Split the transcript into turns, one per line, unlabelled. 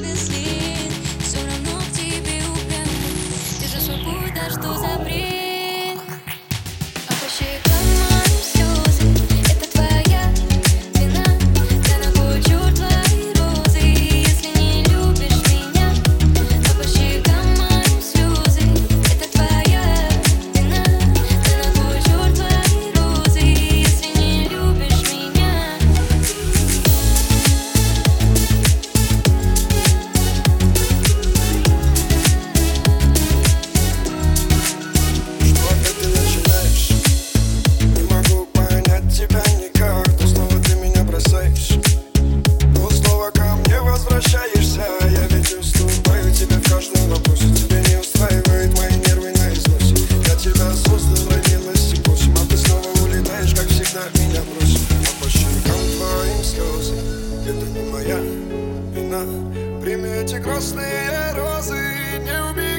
не оставил Примете эти розы, не
убей